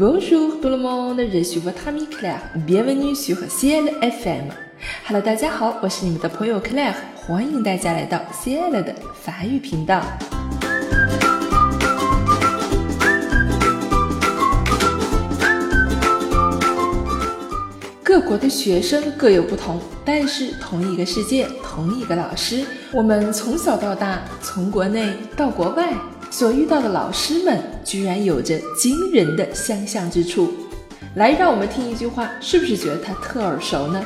Bonjour tout le monde, je suis votre ami Claire. Bienvenue sur Ciel FM. Hello，大家好，我是你们的朋友 Claire，欢迎大家来到 Ciel 的法语频道。各国的学生各有不同，但是同一个世界，同一个老师。我们从小到大，从国内到国外，所遇到的老师们，居然有着惊人的相像之处。来，让我们听一句话，是不是觉得它特耳熟呢？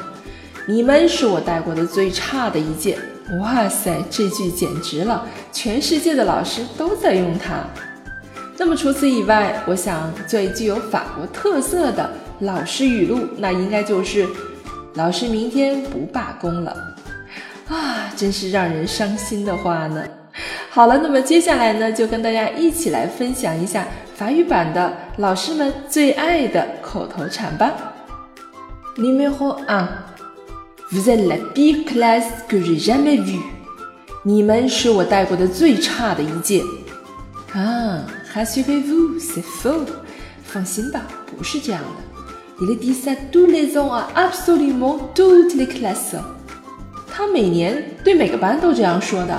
你们是我带过的最差的一届。哇塞，这句简直了，全世界的老师都在用它。那么除此以外，我想最具有法国特色的。老师语录，那应该就是老师明天不罢工了啊！真是让人伤心的话呢。好了，那么接下来呢，就跟大家一起来分享一下法语版的老师们最爱的口头禅吧。Numéro un, vous êtes la pire classe que j'ai jamais vue。你们是我带过的最差的一届。啊，rassurez-vous, c'est faux。放心吧，不是这样的。Il dit ça tous les ans à absolument toutes les classes。他每年对每个班都这样说的。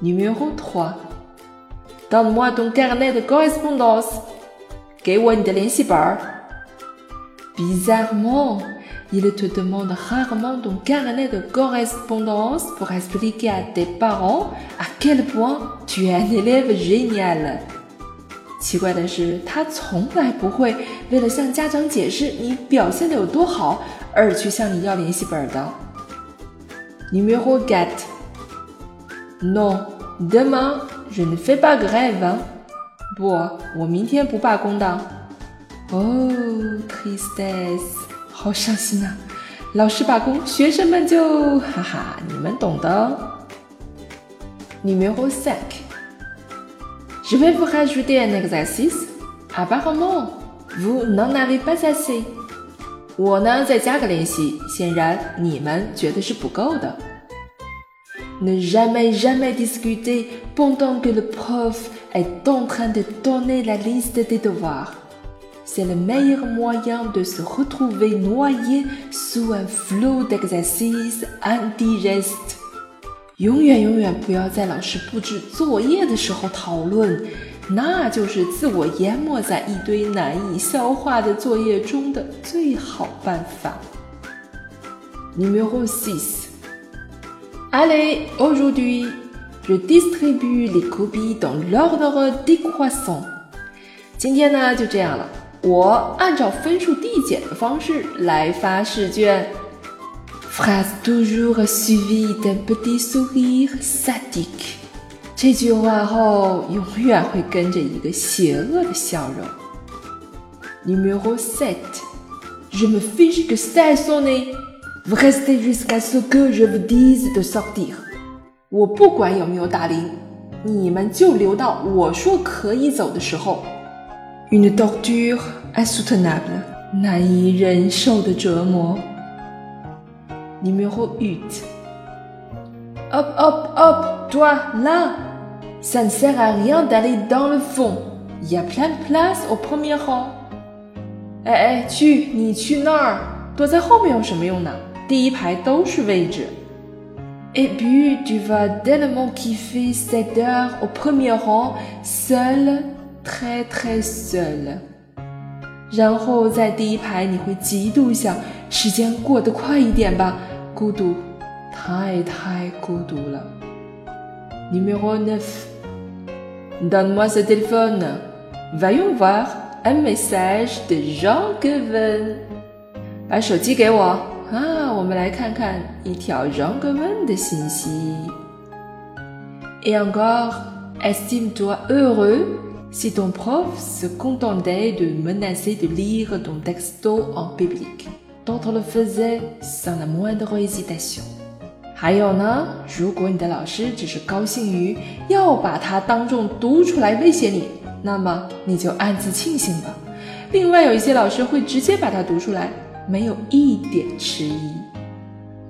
！Numéro trois，Donne-moi ton carnet de correspondance，给我你的联系本儿。Bizarrement，il te demande rarement ton carnet de correspondance pour expliquer à tes parents à quel point tu es un élève génial。奇怪的是，他从来不会为了向家长解释你表现的有多好而去向你要联系本的。Numéro quatre. Non, demain je ne fais pas grève. 不，我明天不罢工的。Oh, tristesse，好伤心啊！老师罢工，学生们就哈哈，你们懂的。Numéro cinq. Je vais vous rajouter un exercice. Apparemment, vous n'en avez pas assez. 我呢再加个练习，显然你们觉得是不够的。Ne jamais jamais discuter pendant que le prof est en train de donner la liste des devoirs. C'est le meilleur moyen de se retrouver noyé sous un flot d'exercices indigestes. 永远永远不要在老师布置作业的时候讨论，那就是自我淹没在一堆难以消化的作业中的最好办法。Numéro six. Allez, aujourd'hui, je distribue les copies dans l'ordre décroissant. 今天呢就这样了，我按照分数递减的方式来发试卷。Phrase toujours suivie d'un petit sourire sadique。这句话后永远会跟着一个邪恶的笑容。Numéro sept. Je me fiche que ça ait sonné. Vous restez jusqu'à ce que je vous dise de sortir. 我不管有没有打铃，你们就留到我说可以走的时候。Une torture insoutenable，难以忍受的折磨。Numéro 8. Hop, hop, hop, toi, là Ça ne sert à rien d'aller dans le fond. Il y a plein de place au premier rang. 哎哎，去，你去那儿，躲在后面有什么用呢？ 第一排都是位置。Et puis tu vas tellement kiffer cette heure au premier rang, seul, très très seul. 然后在第一排你会极度想时间过得快一点吧，孤独，太太孤独了。Numéro neuf. Donne-moi ce téléphone. Voyons voir un message de Jean Kevin. 把手机给我啊，我们来看看一条 Jean Kevin 的信息。Et encore, estime-toi heureux Si ton prof se contentait de menacer de lire ton texto en public, d'autres le faisaient sans la moindre hésitation. 还有呢，如果你的老师只是高兴于要把它当众读出来威胁你，那么你就暗自庆幸吧。另外，有一些老师会直接把它读出来，没有一点迟疑。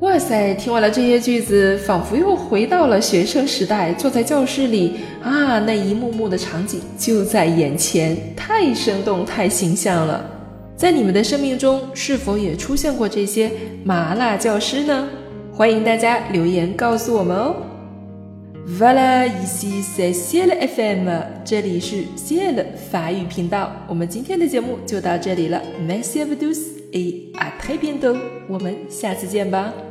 哇塞！听完了这些句子，仿佛又回到了学生时代，坐在教室里啊，那一幕幕的场景就在眼前，太生动，太形象了。在你们的生命中，是否也出现过这些麻辣教师呢？欢迎大家留言告诉我们哦。Voilà，ici c'est Ciel FM，这里是 Ciel 法语频道。我们今天的节目就到这里了，Merci à tous et à très bientôt，我们下次见吧。